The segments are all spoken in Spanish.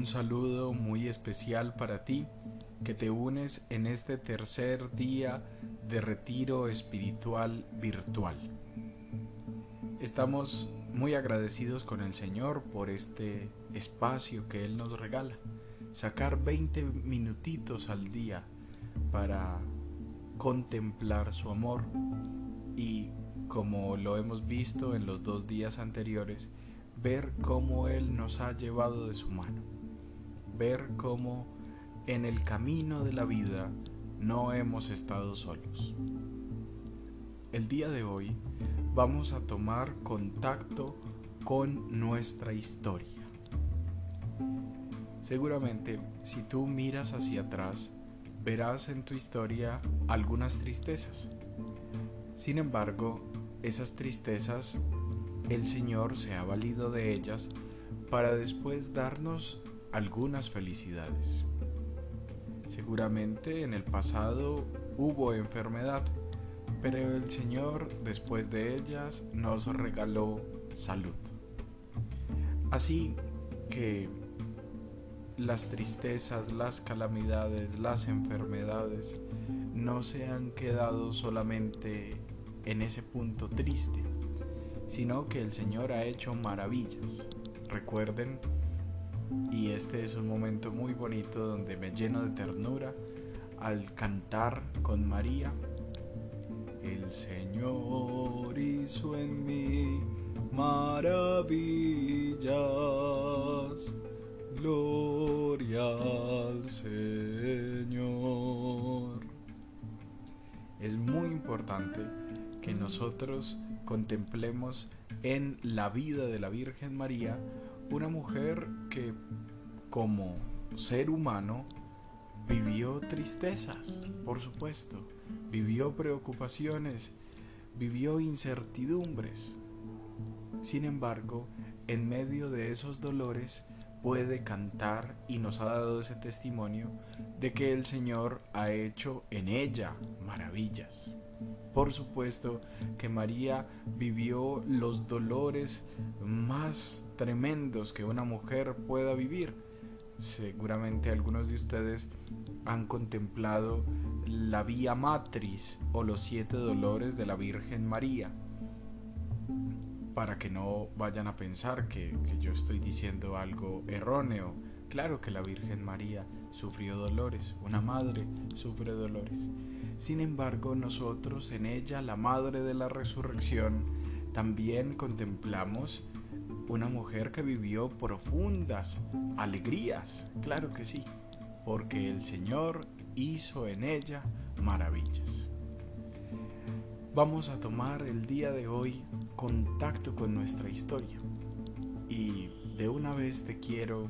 un saludo muy especial para ti que te unes en este tercer día de retiro espiritual virtual. Estamos muy agradecidos con el Señor por este espacio que Él nos regala. Sacar 20 minutitos al día para contemplar su amor y, como lo hemos visto en los dos días anteriores, ver cómo Él nos ha llevado de su mano, ver cómo en el camino de la vida no hemos estado solos. El día de hoy vamos a tomar contacto con nuestra historia. Seguramente si tú miras hacia atrás, verás en tu historia algunas tristezas. Sin embargo, esas tristezas el Señor se ha valido de ellas para después darnos algunas felicidades. Seguramente en el pasado hubo enfermedad, pero el Señor después de ellas nos regaló salud. Así que las tristezas, las calamidades, las enfermedades no se han quedado solamente en ese punto triste, sino que el Señor ha hecho maravillas. Recuerden, y este es un momento muy bonito donde me lleno de ternura al cantar con María, el Señor hizo en mí maravillas, gloria al Señor. Es muy importante que nosotros contemplemos en la vida de la Virgen María una mujer que como ser humano vivió tristezas, por supuesto, vivió preocupaciones, vivió incertidumbres. Sin embargo, en medio de esos dolores puede cantar y nos ha dado ese testimonio de que el Señor ha hecho en ella maravillas. Por supuesto que María vivió los dolores más tremendos que una mujer pueda vivir. Seguramente algunos de ustedes han contemplado la vía matriz o los siete dolores de la Virgen María. Para que no vayan a pensar que, que yo estoy diciendo algo erróneo. Claro que la Virgen María sufrió dolores, una madre sufre dolores. Sin embargo, nosotros en ella, la Madre de la Resurrección, también contemplamos una mujer que vivió profundas alegrías, claro que sí, porque el Señor hizo en ella maravillas. Vamos a tomar el día de hoy contacto con nuestra historia y de una vez te quiero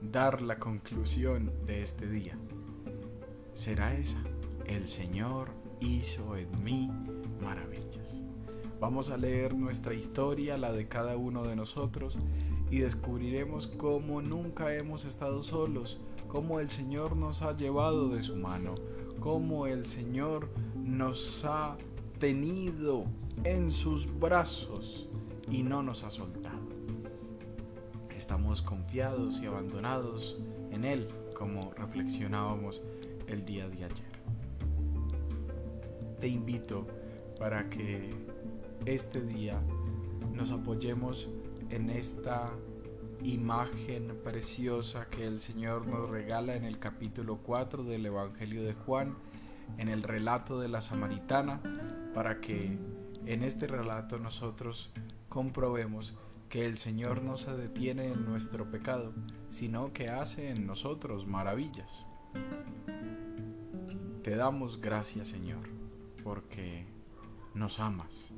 dar la conclusión de este día. Será esa el Señor hizo en mí maravillas. Vamos a leer nuestra historia, la de cada uno de nosotros, y descubriremos cómo nunca hemos estado solos, cómo el Señor nos ha llevado de su mano, cómo el Señor nos ha tenido en sus brazos y no nos ha soltado. Estamos confiados y abandonados en Él, como reflexionábamos el día de ayer te invito para que este día nos apoyemos en esta imagen preciosa que el Señor nos regala en el capítulo 4 del Evangelio de Juan, en el relato de la samaritana, para que en este relato nosotros comprobemos que el Señor no se detiene en nuestro pecado, sino que hace en nosotros maravillas. Te damos gracias, Señor porque nos amas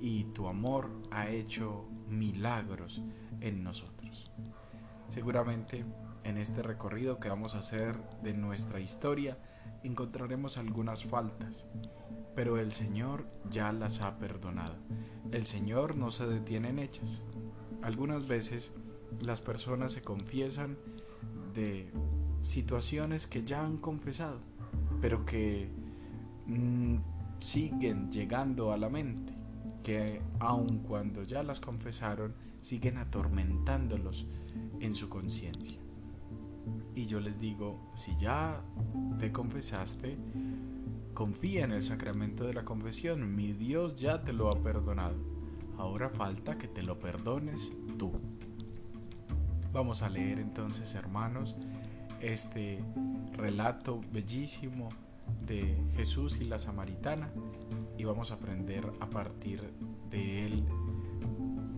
y tu amor ha hecho milagros en nosotros. Seguramente en este recorrido que vamos a hacer de nuestra historia encontraremos algunas faltas, pero el Señor ya las ha perdonado. El Señor no se detiene en ellas. Algunas veces las personas se confiesan de situaciones que ya han confesado, pero que mm, siguen llegando a la mente, que aun cuando ya las confesaron, siguen atormentándolos en su conciencia. Y yo les digo, si ya te confesaste, confía en el sacramento de la confesión. Mi Dios ya te lo ha perdonado. Ahora falta que te lo perdones tú. Vamos a leer entonces, hermanos, este relato bellísimo de Jesús y la samaritana y vamos a aprender a partir de él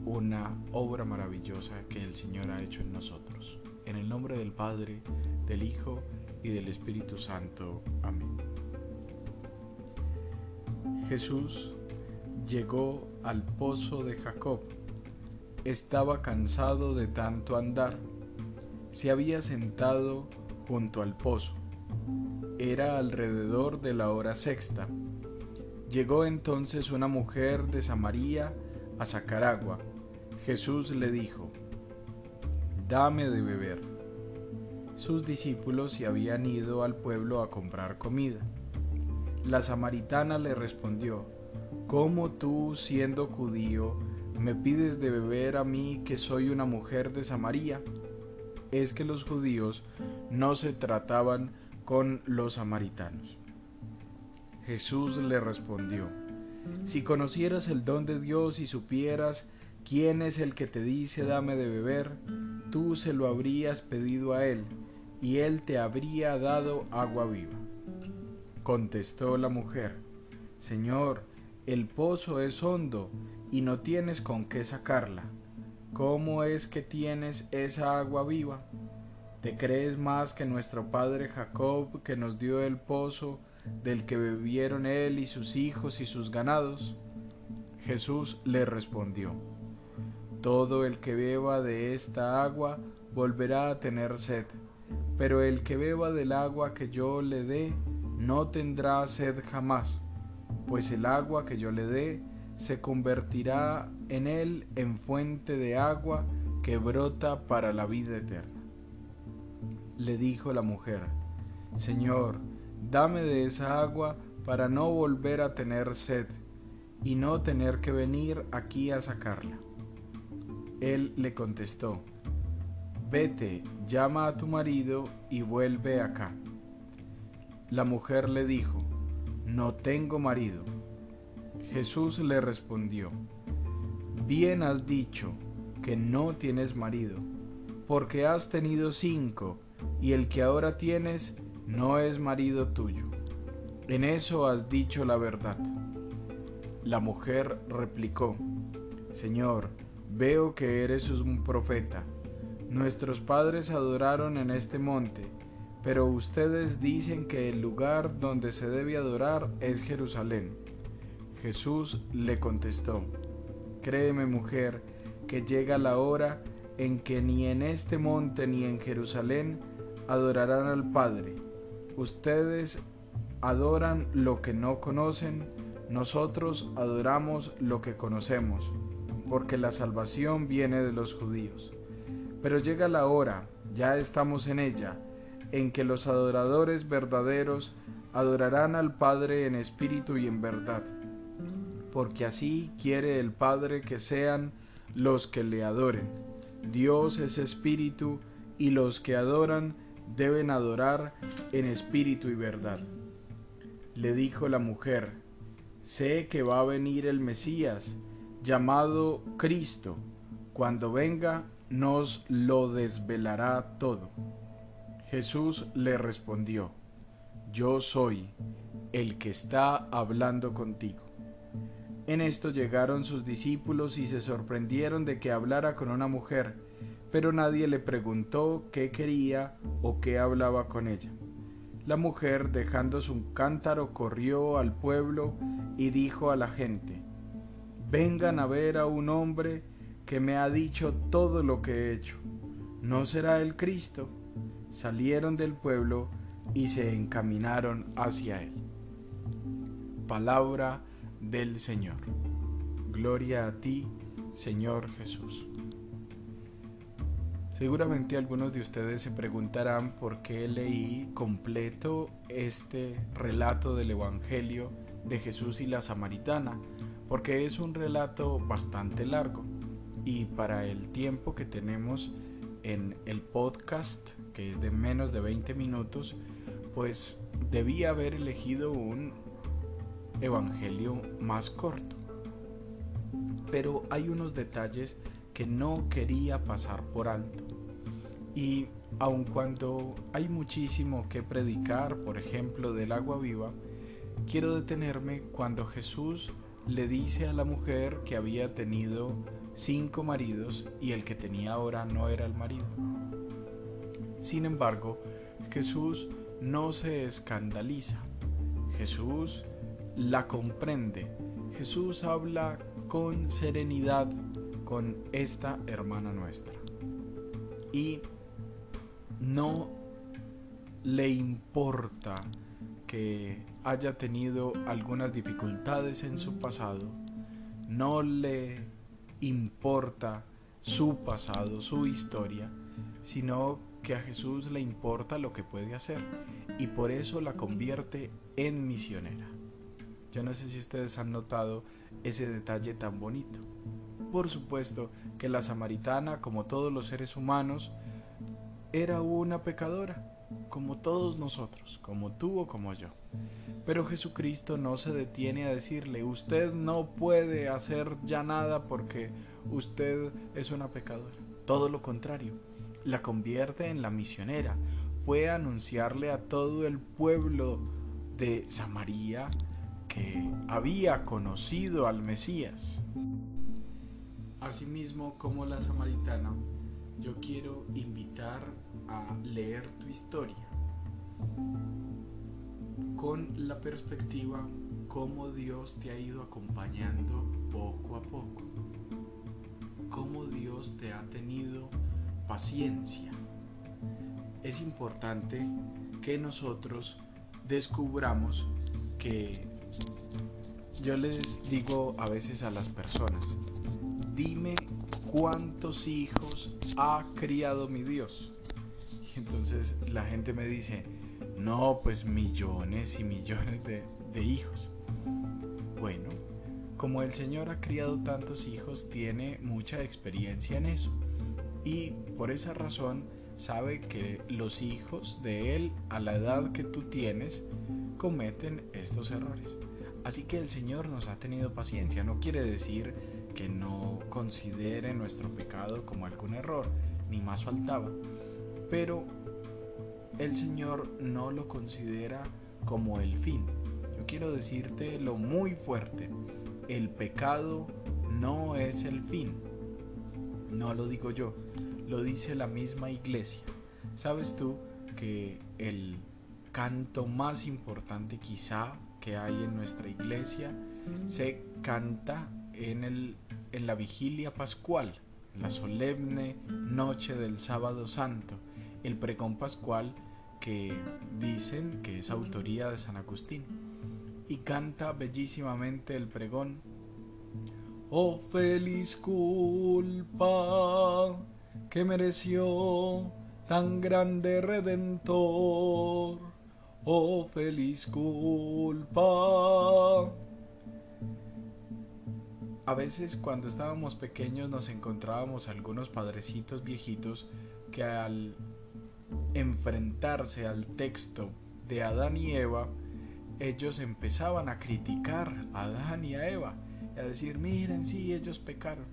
una obra maravillosa que el Señor ha hecho en nosotros. En el nombre del Padre, del Hijo y del Espíritu Santo. Amén. Jesús llegó al pozo de Jacob. Estaba cansado de tanto andar. Se había sentado junto al pozo. Era alrededor de la hora sexta. Llegó entonces una mujer de Samaria a sacar agua. Jesús le dijo, Dame de beber. Sus discípulos se habían ido al pueblo a comprar comida. La samaritana le respondió, ¿Cómo tú, siendo judío, me pides de beber a mí que soy una mujer de Samaria? Es que los judíos no se trataban con los samaritanos. Jesús le respondió, Si conocieras el don de Dios y supieras quién es el que te dice dame de beber, tú se lo habrías pedido a él, y él te habría dado agua viva. Contestó la mujer, Señor, el pozo es hondo, y no tienes con qué sacarla. ¿Cómo es que tienes esa agua viva? ¿Te crees más que nuestro padre Jacob, que nos dio el pozo, del que bebieron él y sus hijos y sus ganados? Jesús le respondió, Todo el que beba de esta agua volverá a tener sed, pero el que beba del agua que yo le dé no tendrá sed jamás, pues el agua que yo le dé se convertirá en él en fuente de agua que brota para la vida eterna. Le dijo la mujer, Señor, dame de esa agua para no volver a tener sed y no tener que venir aquí a sacarla. Él le contestó, Vete, llama a tu marido y vuelve acá. La mujer le dijo, No tengo marido. Jesús le respondió, Bien has dicho que no tienes marido, porque has tenido cinco, y el que ahora tienes no es marido tuyo. En eso has dicho la verdad. La mujer replicó, Señor, veo que eres un profeta. Nuestros padres adoraron en este monte, pero ustedes dicen que el lugar donde se debe adorar es Jerusalén. Jesús le contestó, Créeme mujer, que llega la hora en que ni en este monte ni en Jerusalén adorarán al Padre. Ustedes adoran lo que no conocen, nosotros adoramos lo que conocemos, porque la salvación viene de los judíos. Pero llega la hora, ya estamos en ella, en que los adoradores verdaderos adorarán al Padre en espíritu y en verdad, porque así quiere el Padre que sean los que le adoren. Dios es espíritu y los que adoran deben adorar en espíritu y verdad. Le dijo la mujer, sé que va a venir el Mesías, llamado Cristo. Cuando venga, nos lo desvelará todo. Jesús le respondió, Yo soy el que está hablando contigo. En esto llegaron sus discípulos y se sorprendieron de que hablara con una mujer, pero nadie le preguntó qué quería o qué hablaba con ella. La mujer, dejando su cántaro, corrió al pueblo y dijo a la gente, Vengan a ver a un hombre que me ha dicho todo lo que he hecho. ¿No será el Cristo? Salieron del pueblo y se encaminaron hacia él. Palabra del Señor. Gloria a ti, Señor Jesús. Seguramente algunos de ustedes se preguntarán por qué leí completo este relato del Evangelio de Jesús y la Samaritana, porque es un relato bastante largo y para el tiempo que tenemos en el podcast, que es de menos de 20 minutos, pues debía haber elegido un evangelio más corto. Pero hay unos detalles que no quería pasar por alto. Y aun cuando hay muchísimo que predicar, por ejemplo, del agua viva, quiero detenerme cuando Jesús le dice a la mujer que había tenido cinco maridos y el que tenía ahora no era el marido. Sin embargo, Jesús no se escandaliza. Jesús la comprende. Jesús habla con serenidad con esta hermana nuestra. Y no le importa que haya tenido algunas dificultades en su pasado, no le importa su pasado, su historia, sino que a Jesús le importa lo que puede hacer y por eso la convierte en misionera. Yo no sé si ustedes han notado ese detalle tan bonito. Por supuesto que la samaritana, como todos los seres humanos, era una pecadora, como todos nosotros, como tú o como yo. Pero Jesucristo no se detiene a decirle, usted no puede hacer ya nada porque usted es una pecadora. Todo lo contrario, la convierte en la misionera. Fue a anunciarle a todo el pueblo de Samaria que había conocido al Mesías. Asimismo, como la samaritana, yo quiero invitar a leer tu historia con la perspectiva cómo Dios te ha ido acompañando poco a poco, cómo Dios te ha tenido paciencia. Es importante que nosotros descubramos que yo les digo a veces a las personas, dime cuántos hijos ha criado mi Dios. Y entonces la gente me dice, no, pues millones y millones de, hijos. Bueno, como el Señor ha criado tantos hijos, tiene mucha experiencia en eso. Y por esa razón sabe que los hijos de Él, a la edad que tú tienes, cometen estos errores. Así que el Señor nos ha tenido paciencia. No quiere decir que no considere nuestro pecado como algún error, ni más faltaba. Pero el Señor no lo considera como el fin. Yo quiero decirte lo muy fuerte. El pecado no es el fin. No lo digo yo, lo dice la misma iglesia. ¿Sabes tú que el canto más importante quizá que hay en nuestra iglesia se canta en, el, en la vigilia pascual, la solemne noche del sábado santo, el pregón pascual que dicen que es autoría de San Agustín. Y canta bellísimamente el pregón. Oh feliz culpa que mereció tan grande redentor. Oh feliz culpa a veces cuando estábamos pequeños nos encontrábamos algunos padrecitos viejitos que al enfrentarse al texto de Adán y Eva, ellos empezaban a criticar a Adán y a Eva, y a decir, miren, sí, ellos pecaron.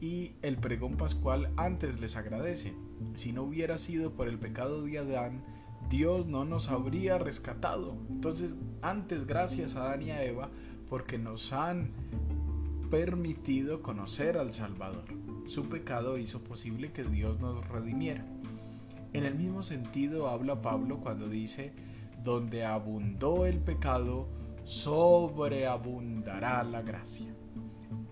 Y el pregón pascual antes les agradece. Si no hubiera sido por el pecado de Adán, Dios no nos habría rescatado. Entonces, antes gracias a Adán y a Eva, porque nos han permitido conocer al Salvador. Su pecado hizo posible que Dios nos redimiera. En el mismo sentido habla Pablo cuando dice, donde abundó el pecado, sobreabundará la gracia.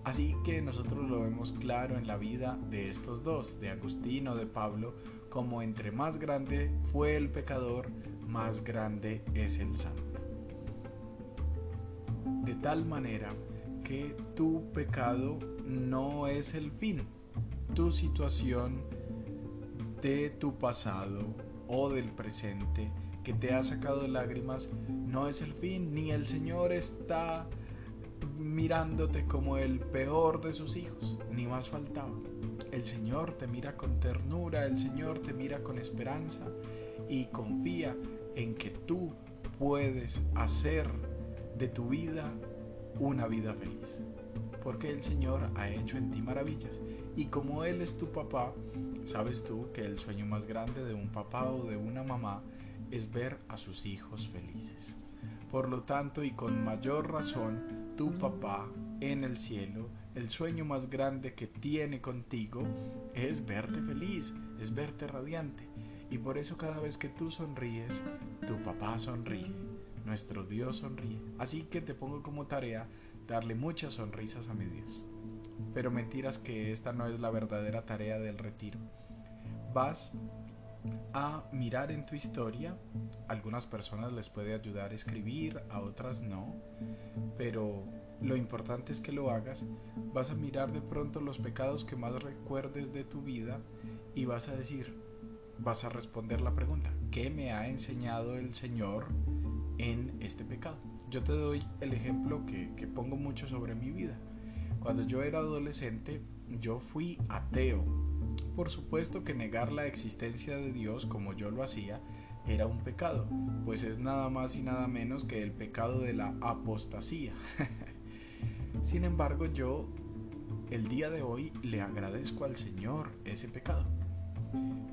Así que nosotros lo vemos claro en la vida de estos dos, de Agustín o de Pablo, como entre más grande fue el pecador, más grande es el santo. De tal manera que tu pecado no es el fin. Tu situación de tu pasado o del presente que te ha sacado lágrimas no es el fin, ni el Señor está mirándote como el peor de sus hijos, ni más faltaba. El Señor te mira con ternura, el Señor te mira con esperanza y confía en que tú puedes hacer de tu vida una vida feliz. Porque el Señor ha hecho en ti maravillas. Y como Él es tu papá, sabes tú que el sueño más grande de un papá o de una mamá es ver a sus hijos felices. Por lo tanto, y con mayor razón, tu papá en el cielo, el sueño más grande que tiene contigo es verte feliz, es verte radiante. Y por eso cada vez que tú sonríes, tu papá sonríe, nuestro Dios sonríe. Así que te pongo como tarea darle muchas sonrisas a mi Dios. Pero mentiras que esta no es la verdadera tarea del retiro. Vas a mirar en tu historia. algunas personas les puede ayudar a escribir, a otras no, pero lo importante es que lo hagas. Vas a mirar de pronto los pecados que más recuerdes de tu vida y vas a decir, vas a responder la pregunta, ¿qué me ha enseñado el Señor en este pecado? Yo te doy el ejemplo que, que pongo mucho sobre mi vida. Cuando yo era adolescente, yo fui ateo por supuesto que negar la existencia de Dios como yo lo hacía era un pecado, pues es nada más y nada menos que el pecado de la apostasía. Sin embargo, yo el día de hoy le agradezco al Señor ese pecado.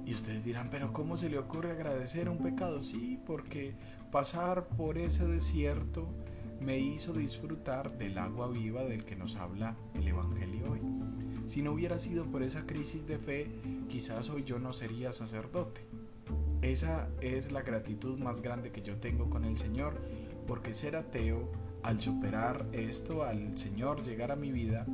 Y ustedes dirán, pero ¿cómo se le ocurre agradecer un pecado? Sí, porque pasar por ese desierto me hizo disfrutar del agua viva del que nos habla el Evangelio hoy. Si no hubiera sido por esa crisis de fe, quizás hoy yo no sería sacerdote. Esa es la gratitud más grande que yo tengo con el Señor, porque ser ateo, al superar esto, al Señor llegar a mi vida,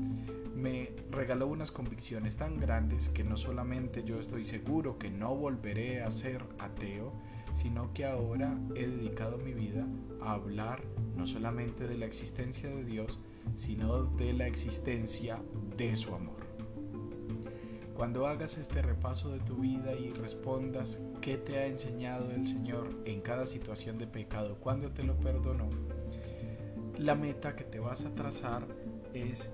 me regaló unas convicciones tan grandes que no solamente yo estoy seguro que no volveré a ser ateo, sino que ahora he dedicado mi vida a hablar no solamente de la existencia de Dios, sino de la existencia de su amor. Cuando hagas este repaso de tu vida y respondas qué te ha enseñado el Señor en cada situación de pecado, cuando te lo perdonó, la meta que te vas a trazar es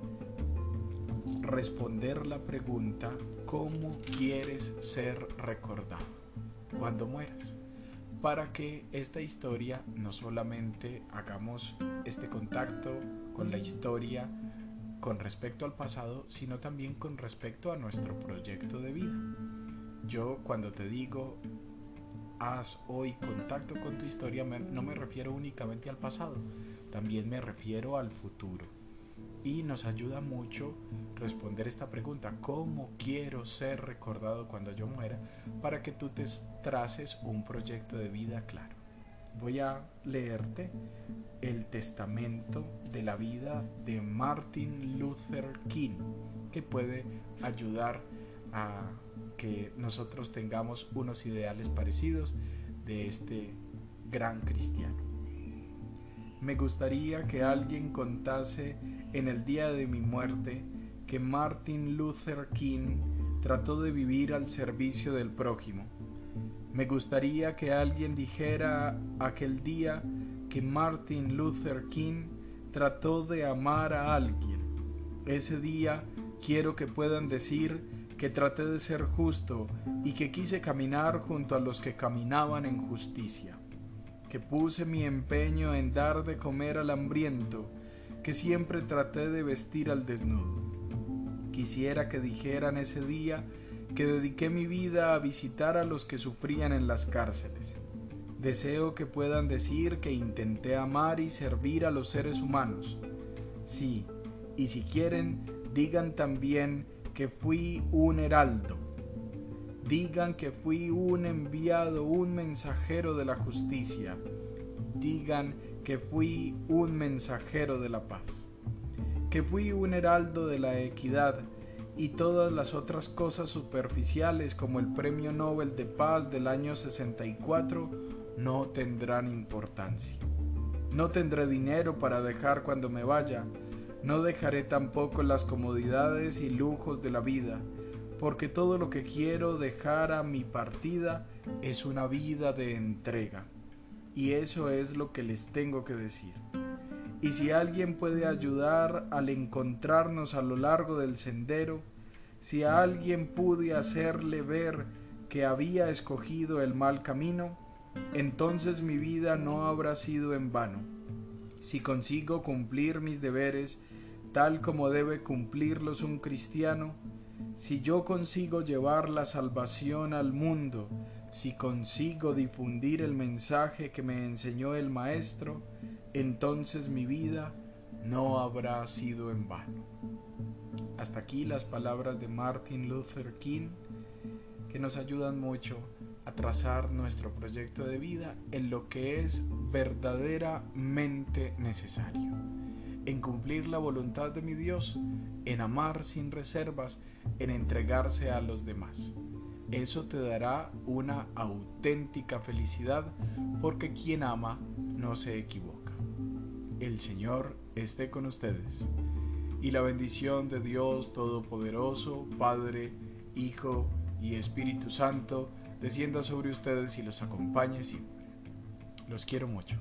responder la pregunta ¿cómo quieres ser recordado cuando mueras? Para que esta historia no solamente hagamos este contacto con la historia con respecto al pasado, sino también con respecto a nuestro proyecto de vida. Yo cuando te digo haz hoy contacto con tu historia, no me refiero únicamente al pasado, también me refiero al futuro. Y nos ayuda mucho responder esta pregunta, ¿cómo quiero ser recordado cuando yo muera? Para que tú te traces un proyecto de vida claro voy a leerte el testamento de la vida de Martin Luther King, que puede ayudar a que nosotros tengamos unos ideales parecidos de este gran cristiano. Me gustaría que alguien contase en el día de mi muerte que Martin Luther King trató de vivir al servicio del prójimo me gustaría que alguien dijera aquel día que Martin Luther King trató de amar a alguien. Ese día quiero que puedan decir que traté de ser justo y que quise caminar junto a los que caminaban en justicia, que puse mi empeño en dar de comer al hambriento, que siempre traté de vestir al desnudo. Quisiera que dijeran ese día que dediqué mi vida a visitar a los que sufrían en las cárceles. Deseo que puedan decir que intenté amar y servir a los seres humanos. Sí, y si quieren, digan también que fui un heraldo. Digan que fui un enviado, un mensajero de la justicia. Digan que fui un mensajero de la paz. Que fui un heraldo de la equidad y todas las otras cosas superficiales como el Premio Nobel de Paz del año 64 no tendrán importancia. No tendré dinero para dejar cuando me vaya, no dejaré tampoco las comodidades y lujos de la vida, porque todo lo que quiero dejar a mi partida es una vida de entrega. Y eso es lo que les tengo que decir. Y si alguien puede ayudar al encontrarnos a lo largo del sendero, si a alguien pude hacerle ver que había escogido el mal camino, entonces mi vida no habrá sido en vano. Si consigo cumplir mis deberes tal como debe cumplirlos un cristiano, si yo consigo llevar la salvación al mundo, si consigo difundir el mensaje que me enseñó el Maestro, entonces mi vida no habrá sido en vano. Hasta aquí las palabras de Martin Luther King que nos ayudan mucho a trazar nuestro proyecto de vida en lo que es verdaderamente necesario, en cumplir la voluntad de mi Dios, en amar sin reservas, en entregarse a los demás. Eso te dará una auténtica felicidad porque quien ama no se equivoca. El Señor esté con ustedes y la bendición de Dios Todopoderoso, Padre, Hijo y Espíritu Santo, descienda sobre ustedes y los acompañe siempre. Los quiero mucho.